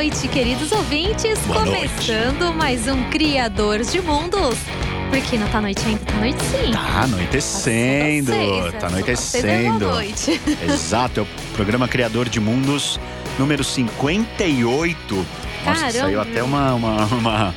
noite, queridos ouvintes. Boa Começando noite. mais um Criador de Mundos. Porque não tá noite ainda, tá noite sim. Tá anoitecendo, Seis, tá é, anoitecendo. Boa noite. Exato, é o programa Criador de Mundos número 58. Nossa, Caramba. saiu até uma, uma- uma-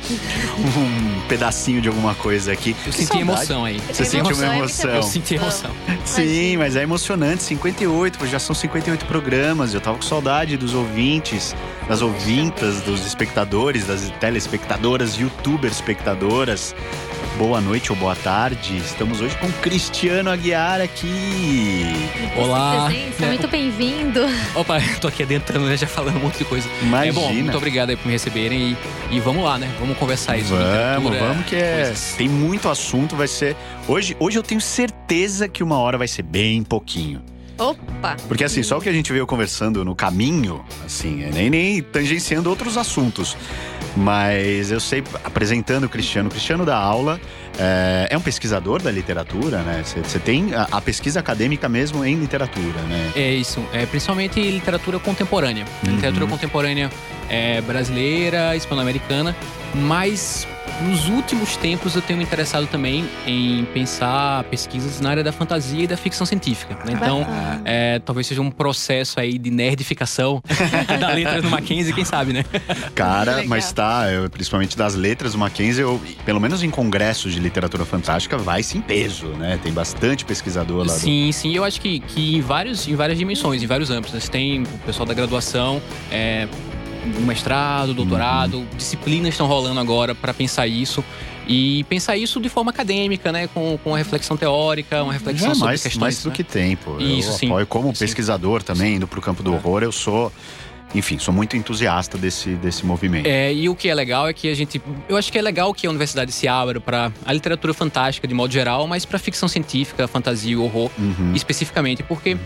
um pedacinho de alguma coisa aqui. Eu Que senti saudade. emoção aí. Você sentiu uma é emoção. Eu senti emoção. Sim, mas é emocionante, 58, porque já são 58 programas. Eu tava com saudade dos ouvintes, das ouvintas, dos espectadores, das telespectadoras, youtubers espectadoras. Boa noite ou boa tarde. Estamos hoje com Cristiano Aguiar aqui. Olá. Presença, muito bem-vindo. Opa, tô aqui adentrando, né, já falando um monte de coisa. Imagina. É bom, muito obrigado aí por me receberem e, e vamos lá, né? Vamos conversar isso. Vamos, vamos que é, coisas. tem muito assunto, vai ser hoje, hoje eu tenho certeza que uma hora vai ser bem pouquinho. Opa! Porque assim, só o que a gente veio conversando no caminho, assim, é nem, nem tangenciando outros assuntos. Mas eu sei, apresentando o Cristiano, o Cristiano da aula é, é um pesquisador da literatura, né? Você tem a, a pesquisa acadêmica mesmo em literatura, né? É isso, é, principalmente literatura contemporânea. Uhum. Literatura contemporânea é, brasileira, hispano-americana, mas nos últimos tempos eu tenho me interessado também em pensar pesquisas na área da fantasia e da ficção científica. né? Então, é, talvez seja um processo aí de nerdificação da letra do Mackenzie, quem sabe, né? Cara, mas tá, eu- principalmente das letras, o Mackenzie, eu, pelo menos em congressos de literatura fantástica, vai sim peso, né? Tem bastante pesquisador lá do. Sim, sim, eu acho que, que em, vários, em várias dimensões, em vários âmbitos. né? Você tem o pessoal da graduação, é, mestrado, doutorado, Uhum. disciplinas estão rolando agora para pensar isso. E pensar isso de forma acadêmica, né? Com, com uma reflexão teórica, uma reflexão É, sobre mais, questões. mais do né? que tempo. Isso, eu sim. apoio como Sim. pesquisador também, indo pro campo do horror, eu sou. Enfim, sou muito entusiasta desse, desse movimento. É, e o que é legal é que a gente. Eu acho que é legal que a universidade se abra para a literatura fantástica de modo geral, mas para ficção científica, fantasia e horror Uhum. especificamente, porque,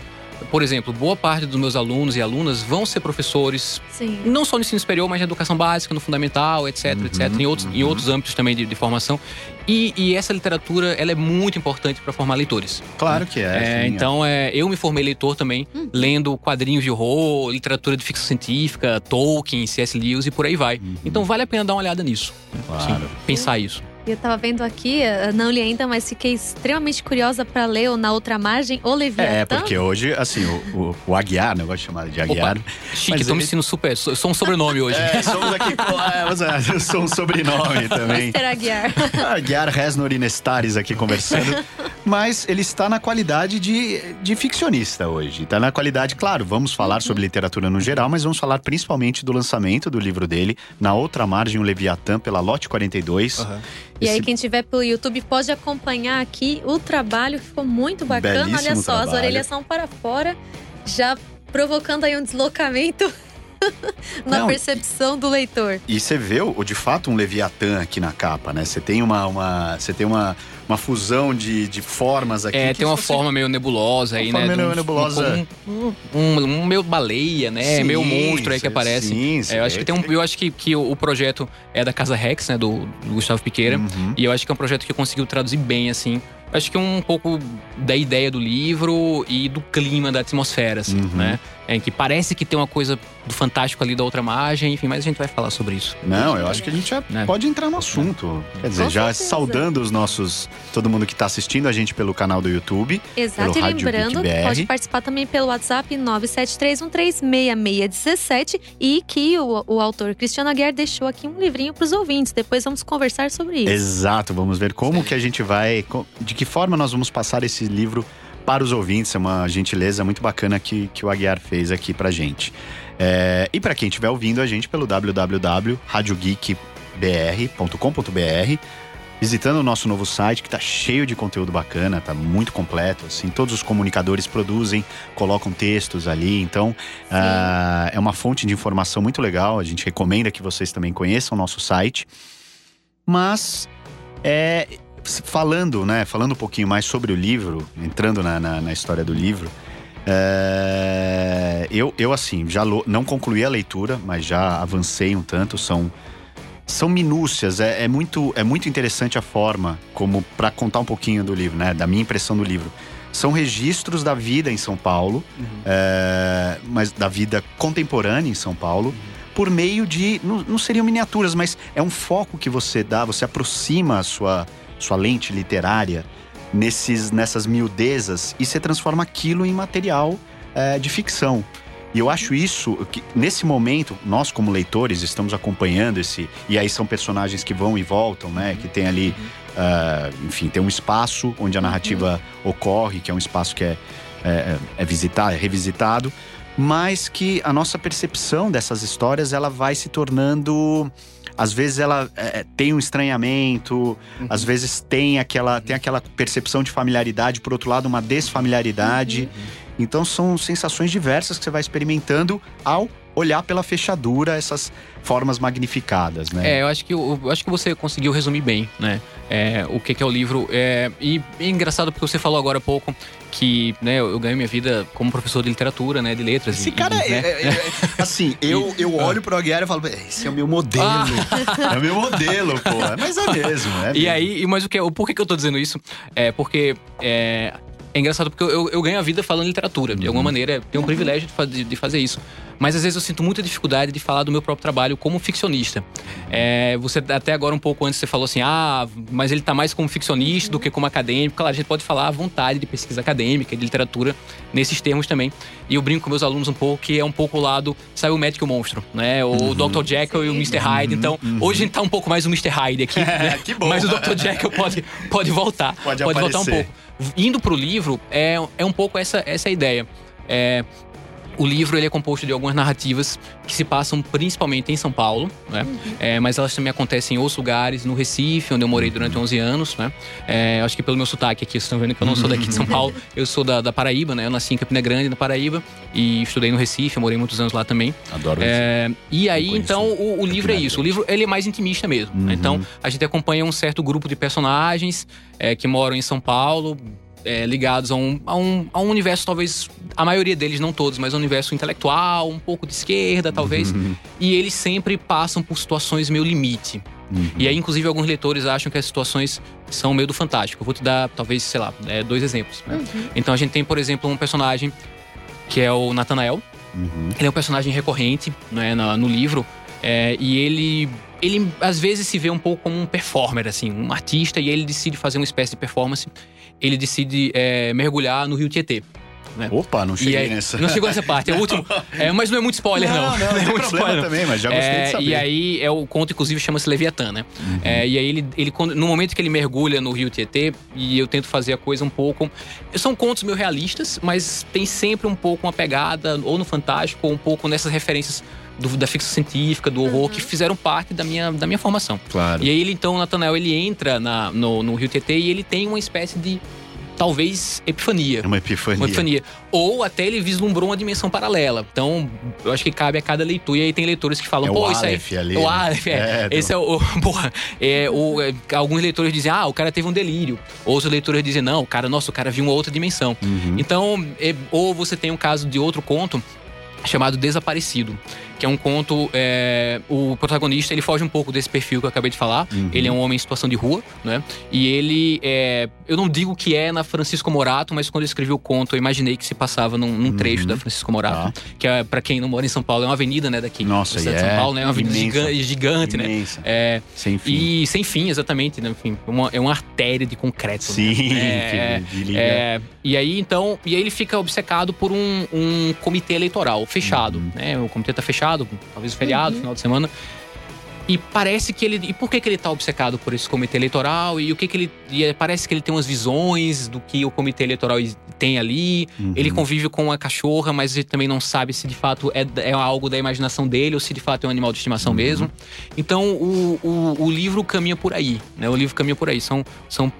por exemplo, boa parte dos meus alunos e alunas vão ser professores Sim. não só no ensino superior, mas na educação básica, no fundamental, etc, Uhum, etc, em outros, em uhum. outros âmbitos também de, de formação. E, e essa literatura, ela é muito importante para formar leitores. Claro que é. É, sim, então, é, eu me formei leitor também, lendo quadrinhos de horror, literatura de ficção científica, Tolkien, C.S. Lewis e por aí vai. Uhum. Então, vale a pena dar uma olhada nisso. Claro. Sim, pensar isso. Eu tava vendo aqui, eh, não li ainda, mas fiquei extremamente curiosa pra ler o Na Outra Margem, o Leviatã. É, porque hoje, assim, o, o, o Aguiar, né? Eu gosto de chamar de Aguiar. Chique, Mas tô me ele- sentindo super. Sou, sou um sobrenome hoje. É, somos aqui com. É, é, eu sou um sobrenome também. Mr. Aguiar. Aguiar Resnor Inestares aqui conversando. Mas ele está na qualidade de, de ficcionista hoje. Está na qualidade, claro, vamos falar sobre literatura no geral, mas vamos falar principalmente do lançamento do livro dele, Na Outra Margem, o Leviatã, pela Lote 42. Aham. E aí, quem tiver pelo YouTube pode acompanhar aqui o trabalho, que ficou muito bacana. Belíssimo Olha só, as trabalho. orelhas são para fora, já provocando aí um deslocamento na Não. percepção do leitor. E você vê, o, de fato, um Leviatã aqui na capa, né? Você tem uma, uma, você tem uma, uma fusão de, de formas aqui. É, tem uma você- forma meio nebulosa aí, Uma né? forma de meio um- nebulosa. Um, um, um meio baleia, né? Sim, meio monstro aí que aparece. Sim, É, eu acho que tem um, eu acho que, que o, projeto é da Casa Rex, né? Do, do Gustavo Piqueira. Uhum. E eu acho que é um projeto que conseguiu traduzir bem, assim. Acho que é um pouco da ideia do livro e do clima da atmosfera, assim, Uhum. né? É, que parece que tem uma coisa do fantástico ali da outra margem, enfim, mas a gente vai falar sobre isso. Não, eu acho que a gente já Né? pode entrar no assunto. Quer dizer, Com já certeza. saudando os nossos. Todo mundo que está assistindo a gente pelo canal do YouTube. Exato, Pelo e lembrando, pode participar também pelo WhatsApp 973136617 e que o, o autor Cristiano Aguiar deixou aqui um livrinho para os ouvintes. Depois vamos conversar sobre isso. Exato, vamos ver como que a gente vai. De que forma nós vamos passar esse livro para os ouvintes. É uma gentileza muito bacana que, que o Aguiar fez aqui pra gente. É, e para quem estiver ouvindo a gente pelo www.radiogeekbr.com.br. Visitando o nosso novo site, que está cheio de conteúdo bacana, está muito completo. Assim, todos os comunicadores produzem, colocam textos ali. Então, ah, é uma fonte de informação muito legal. A gente recomenda que vocês também conheçam o nosso site. Mas, é, falando, né, falando um pouquinho mais sobre o livro, entrando na, na, na história do livro, é, eu, eu, assim, já não concluí a leitura, mas já avancei um tanto. São, são minúcias, é, é muito, é muito interessante a forma como, para contar um pouquinho do livro, né, da minha impressão do livro. São registros da vida em São Paulo, é, mas da vida contemporânea em São Paulo, por meio de. Não, não seriam miniaturas, mas é um foco que você dá, você aproxima a sua, sua lente literária nesses, nessas miudezas e você transforma aquilo em material é, de ficção. E eu acho isso que nesse momento nós como leitores estamos acompanhando esse e aí são personagens que vão e voltam, né? Que tem ali, uh, enfim, tem um espaço onde a narrativa ocorre, que é um espaço que é, é, é visitado, é revisitado, mas que a nossa percepção dessas histórias ela vai se tornando às vezes ela é, tem um estranhamento, uhum. às vezes tem aquela, tem aquela percepção de familiaridade, por outro lado, uma desfamiliaridade. Uhum. Então são sensações diversas que você vai experimentando ao olhar pela fechadura essas formas magnificadas, né? É, eu acho que, eu, eu acho que você conseguiu resumir bem, né? É, o que, que, é o livro. É, e é engraçado porque você falou agora há pouco que né, eu ganho minha vida como professor de literatura, né? De letras. Esse e, cara e, é, né? é, é, Assim, eu, eu ah. olho pro Aguiar e falo, esse é o meu modelo. Ah. É o meu modelo, pô. Mas é mesmo, é mesmo. E aí, mas o que, o, por que, eu tô dizendo isso? É porque é, é engraçado porque eu, eu, ganho a vida falando literatura. De alguma uhum. maneira, tenho um privilégio de, de, fazer isso. Mas às vezes eu sinto muita dificuldade de falar do meu próprio trabalho como ficcionista. É, você até agora um pouco antes você falou assim, ah, mas ele está mais como ficcionista do que como acadêmico. Claro, a gente pode falar à vontade de pesquisa acadêmica, de literatura, nesses termos também. E eu brinco com meus alunos um pouco que é um pouco o lado, sabe o médico e o monstro, né? O uhum. Dr. Jekyll e o Mr. Hyde. Então, uhum. hoje a gente tá um pouco mais o Mr. Hyde aqui, né? que bom. Mas o Dr. Jekyll pode, pode voltar. Pode, pode voltar um pouco. Indo pro livro, é, é um pouco essa, essa ideia. É, o livro ele é composto de algumas narrativas que se passam principalmente em São Paulo, né? Uhum. É, mas elas também acontecem em outros lugares, no Recife, onde eu morei durante 11 anos, né? É, acho que pelo meu sotaque aqui, vocês estão vendo que eu não sou daqui de São Paulo, eu sou da, da Paraíba, né? Eu nasci em Campina Grande, na Paraíba, e estudei no Recife, morei muitos anos lá também. Adoro é, E aí, então, o, o livro é isso. O livro ele é mais intimista mesmo. Uhum. Né? Então, a gente acompanha um certo grupo de personagens é, que moram em São Paulo, é, ligados a um, a, um, a um universo, talvez, a maioria deles, não todos, mas um universo intelectual, um pouco de esquerda, talvez. Uhum. E eles sempre passam por situações meio limite. Uhum. E aí, inclusive, alguns leitores acham que as situações são meio do fantástico. Eu vou te dar, talvez, sei lá, é, dois exemplos. Né? Uhum. Então, a gente tem, por exemplo, um personagem que é o Nathanael. Uhum. Ele é um personagem recorrente né, no, no livro. É, e ele ele às vezes se vê um pouco como um performer, assim, um artista, e ele decide fazer uma espécie de performance ele decide é, mergulhar no rio Tietê. Né? Opa, não cheguei aí, nessa. Não chegou nessa parte, é o último. É, mas não é muito spoiler, não. Não, não, não, não é muito spoiler. também, mas já gostei é, de saber. E aí, é, o conto, inclusive, chama-se Leviatã, né? Uhum. É, e aí, ele, ele, no momento que ele mergulha no rio Tietê, e eu tento fazer a coisa um pouco. São contos meio realistas, mas tem sempre um pouco uma pegada, ou no fantástico, ou um pouco nessas referências do, da ficção científica, do horror, uhum. que fizeram parte da minha, da minha formação. Claro. E aí, ele, então, o Nathanael, ele entra na, no, no rio Tietê e ele tem uma espécie de talvez epifania. Uma epifania. Uma epifania. Ou até ele vislumbrou uma dimensão paralela. Então, eu acho que cabe a cada leitura. E aí tem leitores que falam, é pô, isso aí. Ali, o Aleph, é. é Esse é o. Porra. É, o, é, alguns leitores dizem, ah, o cara teve um delírio. Outros leitores dizem, não, o cara, nossa, o cara viu uma outra dimensão. Uhum. Então, é, ou você tem um caso de outro conto chamado Desaparecido que é um conto. É, o protagonista ele foge um pouco desse perfil que eu acabei de falar. Uhum. Ele é um homem em situação de rua, né? E ele é. Eu não digo que é na Francisco Morato, mas quando eu escrevi o conto, eu imaginei que se passava num, num trecho uhum. da Francisco Morato. Ah. Que é, para quem não mora em São Paulo, é uma avenida, né, daqui. Nossa, é, de São Paulo, né? É uma avenida gigante, né? É, sem fim. E sem fim, exatamente. Né? Enfim, uma, é uma artéria de concreto. Sim, né? é, E aí, então, e aí ele fica obcecado por um, um comitê eleitoral fechado. Uhum. Né? O comitê tá fechado, talvez o feriado, uhum. final de semana. E parece que ele. E por que, que ele tá obcecado por esse comitê eleitoral? E o que, que ele. E é, parece que ele tem umas visões do que o comitê eleitoral tem ali. Uhum. Ele convive com uma cachorra, mas ele também não sabe se de fato é, é algo da imaginação dele ou se de fato é um animal de estimação uhum. mesmo. Então o, o, o, livro caminha por aí. Né? O livro caminha por aí. São, são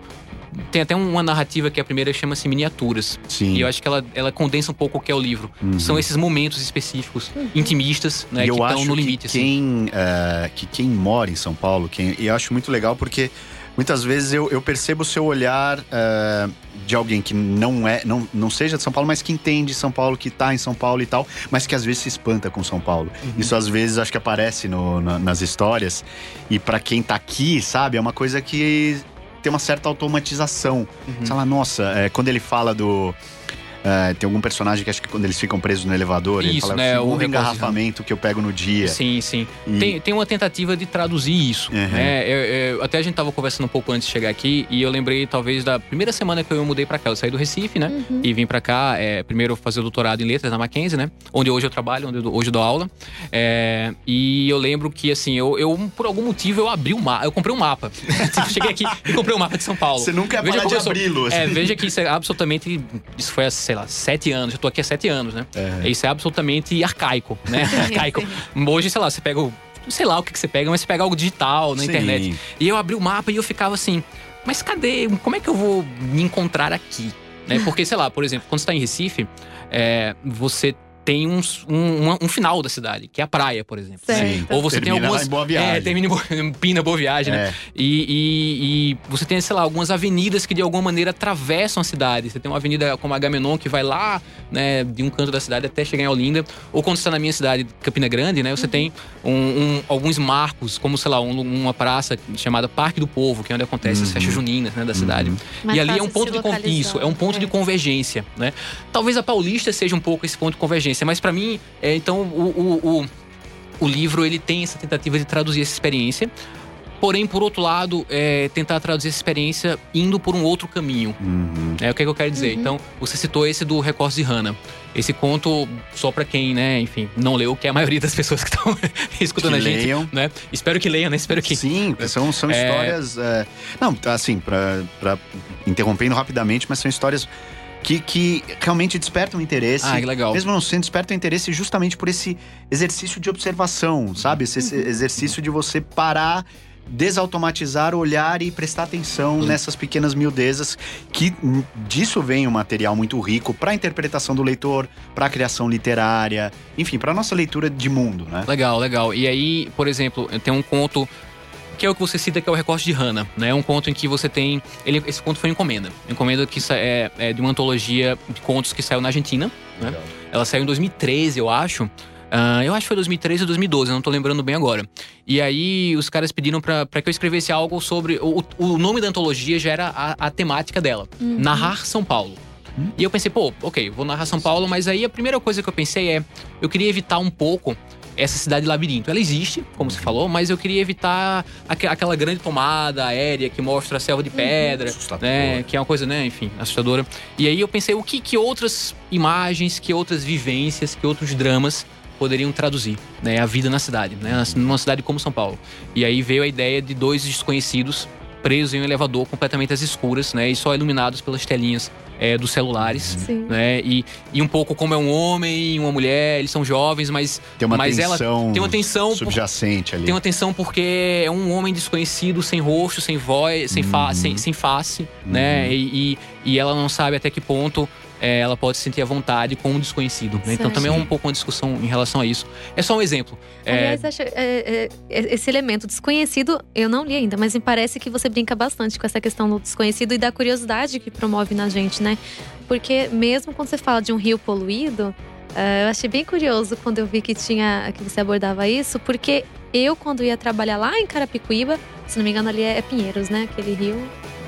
tem até uma narrativa que a primeira chama-se Miniaturas. Sim. E eu acho que ela, ela condensa um pouco o que é o livro. Uhum. São esses momentos específicos, uhum. intimistas, né, e que estão no limite. Que assim. quem, uh, que quem mora em São Paulo, quem, e eu acho muito legal porque muitas vezes eu, eu percebo o seu olhar uh, de alguém que não é, não, não seja de São Paulo, mas que entende São Paulo, que está em São Paulo e tal, mas que às vezes se espanta com São Paulo. Uhum. Isso às vezes acho que aparece no, na, nas histórias. E para quem está aqui, sabe, é uma coisa que tem uma certa automatização. Uhum. Você fala, nossa, é, quando ele fala do. É, tem algum personagem que acho que quando eles ficam presos no elevador, ele Isso, fala né, o engarrafamento que eu pego no dia. Sim, sim. E- Tem, tem uma tentativa de traduzir isso. Uhum. Né? Eu- eu- até a gente tava conversando um pouco antes de chegar aqui e eu lembrei, talvez, da primeira semana que eu mudei pra cá. Eu saí do Recife, né? Uhum. E vim pra cá, é, primeiro fazer o doutorado em letras na Mackenzie, né? Onde hoje eu trabalho, onde eu, hoje eu dou aula. É, e eu lembro que, assim, eu, eu, por algum motivo, eu abri o mapa. Eu comprei um mapa. Cheguei aqui e comprei um mapa de São Paulo. Você nunca ia Veja parar de abri-lo. assim. É, veja que isso é absolutamente. Isso foi sei lá, sete anos. Eu tô aqui há sete anos, né? É. Isso é absolutamente arcaico, né? arcaico. Hoje, sei lá, você pega o. Sei lá o que, que você pega, mas você pega algo digital na Sim. internet. E eu abri o mapa e eu ficava assim, mas cadê? Como é que eu vou me encontrar aqui? Né? Porque, sei lá, por exemplo, quando você tá em Recife, é, você tem um, um, um final da cidade, que é a praia, por exemplo. né? Ou você Termina tem algumas. em Boa Viagem. É, termina em Boa, Pina, Boa Viagem, né? É. E, e- e você tem, sei lá, algumas avenidas que de alguma maneira atravessam a cidade. Você tem uma avenida como a Agamenon que vai lá, né, de um canto da cidade até chegar em Olinda. Ou quando você está na minha cidade, Campina Grande, né, você tem um- um- alguns marcos, como, sei lá, um- uma praça chamada Parque do Povo, que é onde acontece as Uhum. festas juninas, né, da cidade. Mais e ali é um de ponto de isso, é um ponto de É. convergência, né? Talvez a Paulista seja um pouco esse ponto de convergência, mas para mim, é, então o, o, o, o livro ele tem essa tentativa de traduzir essa experiência. Porém, por outro lado, é tentar traduzir essa experiência indo por um outro caminho. Uhum. É o que, é que eu quero dizer. Uhum. Então, você citou esse do Recordes de Hannah. Esse conto, só pra quem, né, enfim, não leu, que é a maioria das pessoas que estão escutando Que a gente, leiam. né? Espero que leiam, né? Espero que. Sim, são, são É. histórias. é, Não, assim, pra, pra- interrompendo rapidamente, mas são histórias que, que realmente despertam interesse. Ah, que legal. Mesmo não sendo, despertam interesse justamente por esse exercício de observação, sabe? Esse, esse exercício de você parar, desautomatizar, olhar e prestar atenção nessas pequenas miudezas, que hum, disso vem um material muito rico para a interpretação do leitor, para a criação literária, enfim, para nossa leitura de mundo, né? Legal, legal. E aí, por exemplo, tem um conto que é o que você cita, que é o Recorte de Hannah, né? Um conto em que você tem. Ele, esse conto foi encomenda. Encomenda que é, é de uma antologia de contos que saiu na Argentina. Né? Ela saiu em 2013, eu acho. Ah, eu acho que foi 2013 ou 2012, eu não tô lembrando bem agora. E aí os caras pediram pra pra que eu escrevesse algo sobre. O, o nome da antologia já era a, a temática dela: Narrar São Paulo. E eu pensei, pô, ok, vou narrar São Paulo, mas aí a primeira coisa que eu pensei é: eu queria evitar um pouco essa cidade labirinto. Ela existe, como você falou, mas eu queria evitar aque- aquela grande tomada aérea que mostra a selva de pedra, Assustador. né? Que é uma coisa, né, enfim, assustadora. E aí eu pensei, o que, que outras imagens, que outras vivências, que outros dramas poderiam traduzir, né? A vida na cidade, né? Numa cidade como São Paulo. E aí veio a ideia de dois desconhecidos presos em um elevador completamente às escuras, né? E só iluminados pelas telinhas é, dos celulares. Sim. Né? E, e um pouco como é um homem e uma mulher, eles são jovens, mas Tem uma Mas ela tem uma tensão por- subjacente ali. tem uma tensão porque é um homem desconhecido, sem rosto, sem voz, sem, fa Uhum. sem, sem face, né? E, e, e ela não sabe até que ponto é, ela pode se sentir à vontade com um desconhecido. né? Então também é um pouco uma discussão em relação a isso. É só um exemplo. É, Aliás, acho, é, é, é, esse elemento desconhecido, eu não li ainda, mas me parece que você brinca bastante com essa questão do desconhecido e da curiosidade que promove na gente, né? Porque mesmo quando você fala de um rio poluído, é, eu achei bem curioso quando eu vi que tinha que você abordava isso, porque eu, quando ia trabalhar lá em Carapicuíba, se não me engano, ali é, é Pinheiros, né? Aquele rio.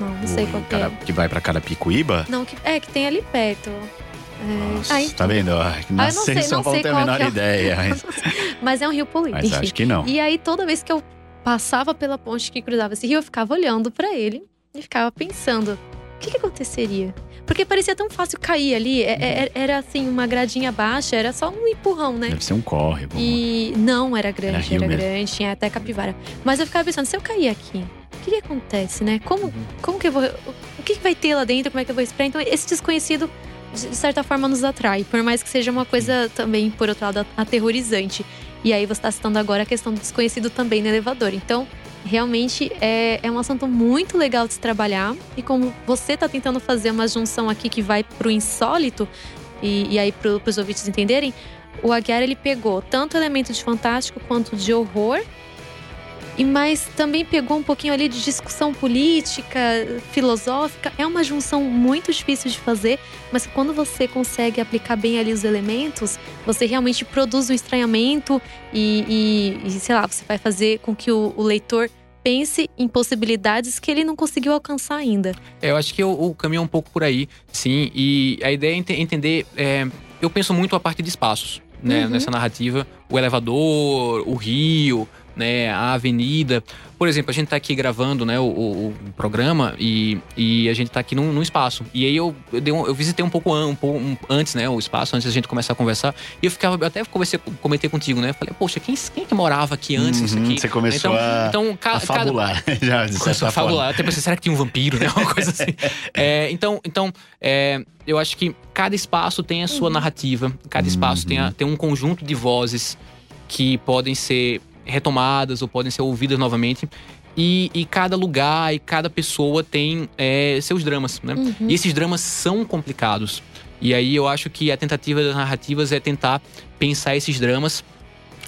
Não, não sei qual que cara é. que vai pra Carapicuíba. Não, que, é, que tem ali perto. É, Nossa, aí- tá vendo? Ah, Ah, eu Nascer não sei, em São não Paulo tem a menor é ideia. Mas, mas é um rio poluído. mas acho que não. E aí, toda vez que eu passava pela ponte que cruzava esse rio, eu ficava olhando pra ele e ficava pensando: o que, que aconteceria? Porque parecia tão fácil cair ali. É- é- Era assim, uma gradinha baixa, era só um empurrão, né? Deve ser um córrego. E não era grande, Era era, grande, tinha até capivara. Mas eu ficava pensando, se eu cair aqui, que, que acontece, né? Como, Uhum. como que eu vou. O que, que vai ter lá dentro? Como é que eu vou esperar? Então, esse desconhecido, de certa forma, nos atrai. Por mais que seja uma coisa também, por outro lado, aterrorizante. E aí você está citando agora a questão do desconhecido também no elevador. Então, realmente é, é um assunto muito legal de se trabalhar. E como você está tentando fazer uma junção aqui que vai pro insólito, e, e aí para os ouvintes entenderem, o Aguiar ele pegou tanto elemento de fantástico quanto de horror. E mas também pegou um pouquinho ali de discussão política, filosófica. É uma junção muito difícil de fazer, mas quando você consegue aplicar bem ali os elementos, você realmente produz um estranhamento e, e- e, sei lá, você vai fazer com que o, o leitor pense em possibilidades que ele não conseguiu alcançar ainda. É, eu acho que o, o, caminho é um pouco por aí, sim. E a ideia é entender. É, eu penso muito a partir de espaços, né? Uhum. Nessa narrativa. O elevador, o rio, né, a avenida. Por exemplo, a gente está aqui gravando né, o, o, programa e, e a gente está aqui num, num, espaço. E aí eu, eu, um, eu visitei um pouco, um, pouco um, antes, né, o espaço, antes da gente começar a conversar. E eu ficava, eu até conversei, comentei contigo, né? Falei, poxa, quem, quem é que morava aqui antes uhum, isso aqui? Você começou então, a, então, ca, a fabular. Cada, já, de começou a fabular. Até pensei, será que tinha um vampiro, né? Uma coisa assim. é, então, então é, eu acho que cada espaço tem a sua uhum. narrativa. Cada espaço uhum. tem, a, uhum. tem um conjunto de vozes que podem ser retomadas ou podem ser ouvidas novamente. E, e, cada lugar e cada pessoa tem é, seus dramas, né? Uhum. E esses dramas são complicados. E aí eu acho que a tentativa das narrativas é tentar pensar esses dramas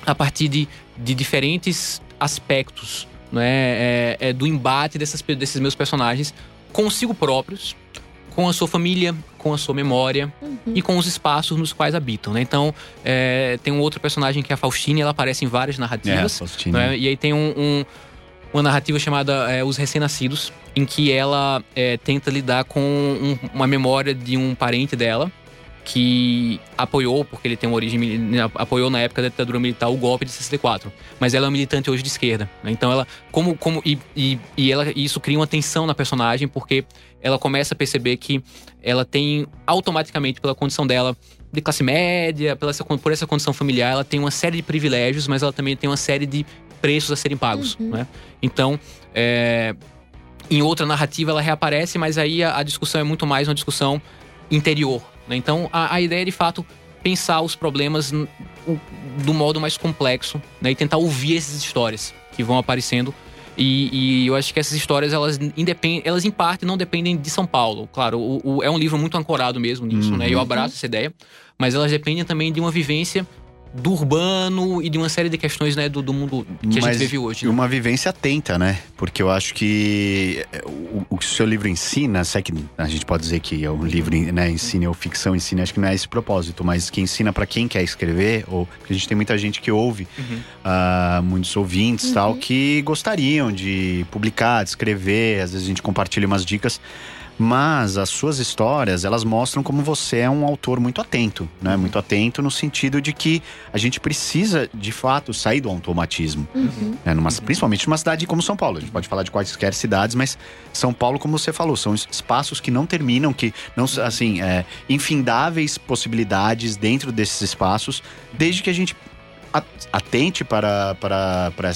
a partir de, de diferentes aspectos, né? É, é do embate dessas, desses meus personagens consigo próprios com a sua família, com a sua memória uhum. e com os espaços nos quais habitam, né? Então, é, tem um outro personagem que é a Faustine, ela aparece em várias narrativas. É, né? E aí tem um, um, uma narrativa chamada é, Os Recém-Nascidos, em que ela é, tenta lidar com um, uma memória de um parente dela, que apoiou, porque ele tem uma origem, apoiou na época da ditadura militar o golpe de 64. Mas ela é uma militante hoje de esquerda. Né? Então ela, como, como e, e, e ela, isso cria uma tensão na personagem, porque ela começa a perceber que ela tem automaticamente, pela condição dela de classe média, pela, por essa condição familiar, ela tem uma série de privilégios, mas ela também tem uma série de preços a serem pagos. Uhum. Né? Então, é, em outra narrativa ela reaparece, mas aí a, a discussão é muito mais uma discussão interior né? Então, a, a, ideia é, de fato, pensar os problemas do modo mais complexo né? e tentar ouvir essas histórias que vão aparecendo. E, e eu acho que essas histórias, elas, independem, elas em parte não dependem de São Paulo. Claro, o, o, é um livro muito ancorado mesmo nisso, uhum. né? Eu abraço essa ideia. Mas elas dependem também de uma vivência do urbano e de uma série de questões né, do, do mundo que Mas a gente vive hoje. Né? uma vivência atenta, né? Porque eu acho que é, o, o que o seu livro ensina, sei que a gente pode dizer que é um livro né, ensina ou ficção ensina, acho que não é esse propósito, mas que ensina para quem quer escrever, ou porque a gente tem muita gente que ouve, uhum. uh, muitos ouvintes uhum. tal, que gostariam de publicar, de escrever, às vezes a gente compartilha umas dicas. Mas as suas histórias, elas mostram como você é um autor muito atento, né? Muito atento no sentido de que a gente precisa, de fato, sair do automatismo. Uhum. Né? Numa, principalmente numa cidade como São Paulo. A gente pode falar de quaisquer cidades, mas São Paulo, como você falou, são espaços que não terminam, que não, assim, é, infindáveis possibilidades dentro desses espaços, desde que a gente atente para, para, para,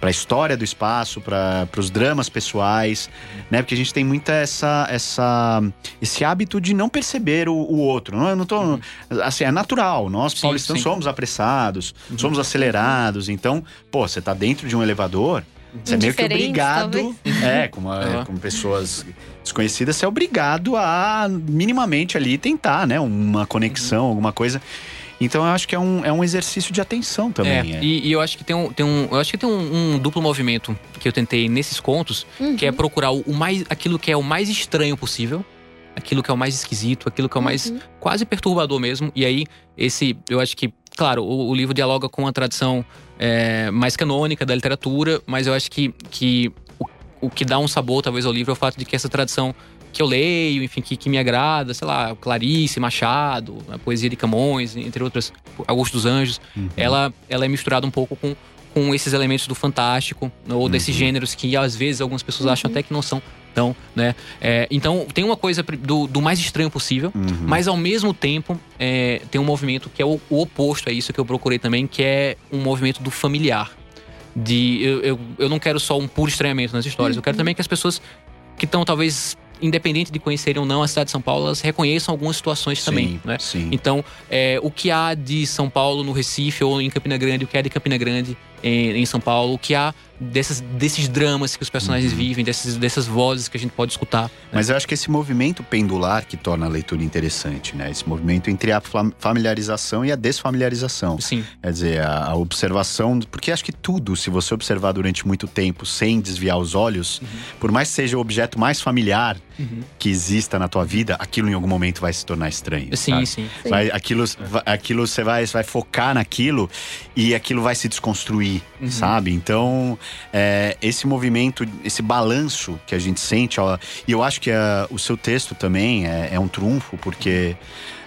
para a história do espaço, para, para os dramas pessoais, né? Porque a gente tem muita essa, essa, esse hábito de não perceber o, o outro. Não, eu não tô, uhum. assim, é natural. Nós sim, paulistanos sim. somos apressados, uhum. somos acelerados. Então, pô, você está dentro de um elevador, você é meio que obrigado, é, com, uma, uhum. com pessoas desconhecidas, você é obrigado a minimamente ali tentar, né? Uma conexão, alguma coisa. Então eu acho que é um, é um exercício de atenção também. É, é. E, e, eu acho que tem um, tem um, eu acho que tem um, um duplo movimento que eu tentei nesses contos, uhum. que é procurar o, mais, aquilo que é o mais estranho possível, aquilo que é o mais esquisito, aquilo que é o mais uhum. quase perturbador mesmo. E aí esse, eu acho que, claro, o, o livro dialoga com a tradição é, mais canônica da literatura, mas eu acho que, que o, o que dá um sabor talvez ao livro é o fato de que essa tradição que eu leio, enfim, que, que me agrada, sei lá, Clarice, Machado, a poesia de Camões, entre outras, Augusto dos Anjos, uhum. ela, ela é misturada um pouco com, com esses elementos do fantástico, ou uhum. desses gêneros que às vezes algumas pessoas uhum. acham até que não são então, né? É, então tem uma coisa do, do mais estranho possível, uhum. mas ao mesmo tempo é, tem um movimento que é o, o, oposto a isso que eu procurei também, que é um movimento do familiar. De eu, eu, eu não quero só um puro estranhamento nas histórias, uhum. eu quero uhum. também que as pessoas que estão talvez independente de conhecerem ou não a cidade de São Paulo, elas reconheçam algumas situações sim, também, né? Sim. Então, é, o que há de São Paulo no Recife ou em Campina Grande, o que há de Campina Grande em, em São Paulo, o que há dessas, desses dramas que os personagens uhum. vivem, dessas, dessas vozes que a gente pode escutar. Né? Mas eu acho que esse movimento pendular que torna a leitura interessante, né? Esse movimento entre a familiarização e a desfamiliarização. Sim. Quer dizer, a, a observação, porque acho que tudo, se você observar durante muito tempo sem desviar os olhos, uhum. por mais que seja o objeto mais familiar uhum. que exista na tua vida, aquilo em algum momento vai se tornar estranho. Sim, sabe? sim. Vai, aquilo, vai, aquilo você vai, você vai focar naquilo e aquilo vai se desconstruir, uhum. sabe? Então, é, esse movimento, esse balanço que a gente sente, ó, e eu acho que a, o seu texto também é, é um trunfo, porque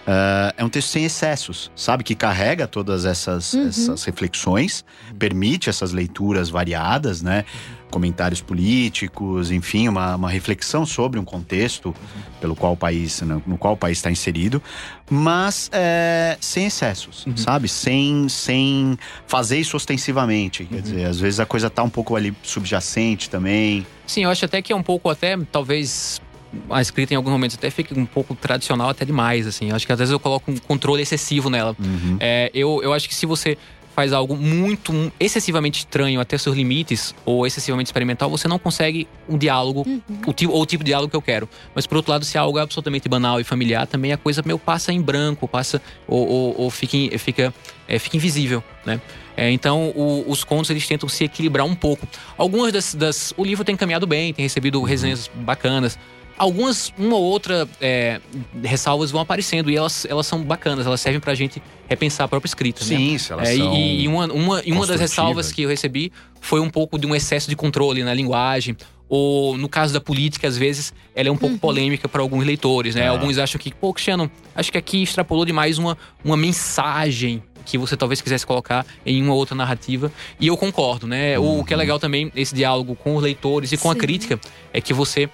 Uh, é um texto sem excessos, sabe? Que carrega todas essas, uhum. essas reflexões, permite essas leituras variadas, né? Comentários políticos, enfim, uma, uma reflexão sobre um contexto pelo qual o país, no, no qual o país está inserido, mas é, sem excessos, uhum. sabe? Sem, sem fazer isso ostensivamente. Quer uhum. dizer, às vezes a coisa tá um pouco ali subjacente também. Sim, eu acho até que é um pouco até, talvez a escrita em alguns momentos até fica um pouco tradicional até demais, assim. Acho que às vezes eu coloco um controle excessivo nela. Uhum. É, eu, eu acho que se você faz algo muito excessivamente estranho até seus limites ou excessivamente experimental, você não consegue um diálogo uhum. o tipo, ou o tipo de diálogo que eu quero. Mas por outro lado, se é algo absolutamente banal e familiar, também a coisa meu passa em branco, passa ou, ou, ou fica, fica, é, fica invisível, né? É, então, o, os contos eles tentam se equilibrar um pouco. Algumas das, das, O livro tem caminhado bem, tem recebido resenhas bacanas algumas, uma ou outra é, ressalvas vão aparecendo e elas, elas são bacanas, elas servem pra gente repensar a própria escrita. Né? Sim, né? se elas é, são E, e uma, uma, e uma das ressalvas que eu recebi foi um pouco de um excesso de controle na linguagem. Ou no caso da política, às vezes, ela é um pouco uhum. polêmica para alguns leitores, né? É. Alguns acham que, pô, Cristiano, acho que aqui extrapolou demais uma, uma mensagem que você talvez quisesse colocar em uma outra narrativa. E eu concordo, né? Uhum. O que é legal também, esse diálogo com os leitores e com Sim. a crítica, é que você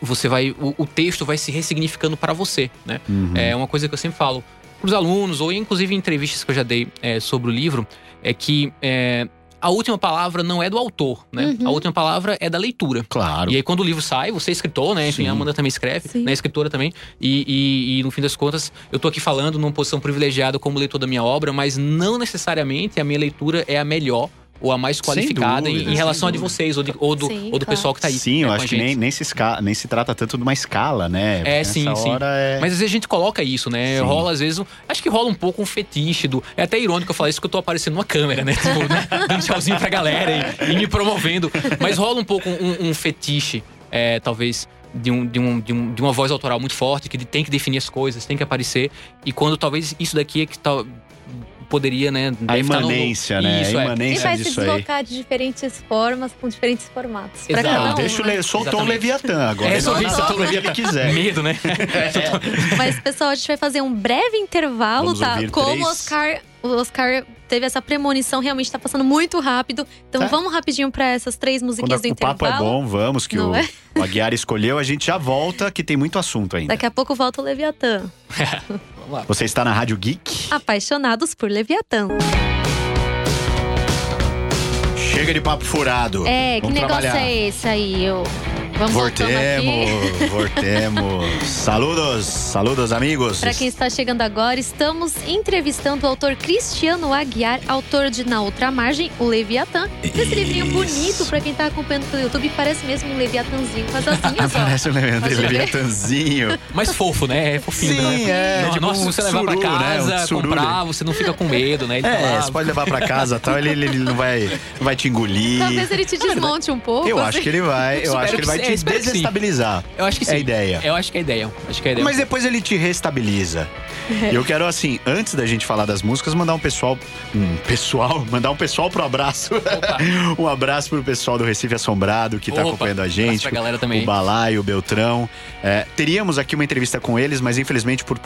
você vai o, o texto vai se ressignificando para você, né? Uhum. É uma coisa que eu sempre falo para os alunos ou inclusive em entrevistas que eu já dei é, sobre o livro é que é, a última palavra não é do autor, né? Uhum. A última palavra é da leitura. Claro. E aí, quando o livro sai, você é escritor, né? Enfim, a Amanda também escreve, Sim. né? Escritora também. E, e, e, no fim das contas, eu tô aqui falando numa posição privilegiada como leitor da minha obra, mas não necessariamente a minha leitura é a melhor ou a mais qualificada dúvida, em, em, relação a de vocês ou, de, ou do, sim, ou do pessoal que tá aí. Sim, né, eu acho que nem, nem, se escala, nem se trata tanto de uma escala, né? É, sim, sim. É... Mas às vezes a gente coloca isso, né? Sim. Rola, às vezes, acho que rola um pouco um fetiche do. É até irônico eu falar isso que eu tô aparecendo numa câmera, né? Tipo, né? dando tchauzinho pra galera e, e, me promovendo. Mas rola um pouco um, um fetiche, é, talvez. De, um, de, um, de, um, de uma voz autoral muito forte, que tem que definir as coisas, tem que aparecer. E quando talvez isso daqui é que tá, poderia, né? A imanência, né? Isso, a é. imanência e vai se deslocar aí. de diferentes formas, com diferentes formatos. Exato. Um, Deixa né? o soltou o Leviatã agora. É, soltou o Leviatã. quiser. Medo, né? É. Mas, pessoal, a gente vai fazer um breve intervalo, Vamos tá? Como o Oscar, o Oscar teve essa premonição, realmente tá passando muito rápido. Então tá. vamos rapidinho para essas três musiquinhas Quando do intervalo. O papo é bom, vamos, que o, é? o Aguiar escolheu. A gente já volta, que tem muito assunto ainda. Daqui a pouco volta o Leviatã. Você está na Rádio Geek. Apaixonados por Leviatã. Chega de papo furado. É, Vamos que negócio trabalhar. é esse aí? Eu Vamos voltemos, voltemos. saludos, saludos amigos. Para quem está chegando agora, estamos entrevistando o autor Cristiano Aguiar, autor de Na Outra Margem, o Leviatã. Esse livrinho bonito para quem está acompanhando pelo YouTube, parece mesmo um Leviatãzinho com as asinhas, Parece um Leviatãzinho. Mais fofo, né? É fofinho, Sim, né? é. Não, tipo nossa, um se você levar para casa, né? um comprar, você não fica com medo, né? Ele é, tá você pode levar para casa tal, ele, ele, não vai, não vai te engolir. Talvez ele te desmonte um pouco. Eu assim. acho que ele vai, eu acho que ele vai te te desestabilizar. Eu acho que sim. É a ideia. Eu acho que é a ideia. Acho que é a ideia. Mas depois ele te restabiliza. E eu quero, assim, antes da gente falar das músicas, mandar um pessoal. Um pessoal? Mandar um pessoal pro abraço. um abraço pro pessoal do Recife Assombrado que tá Opa. acompanhando a gente. Pra galera também. O Balai, o Beltrão. É, teríamos aqui uma entrevista com eles, mas infelizmente por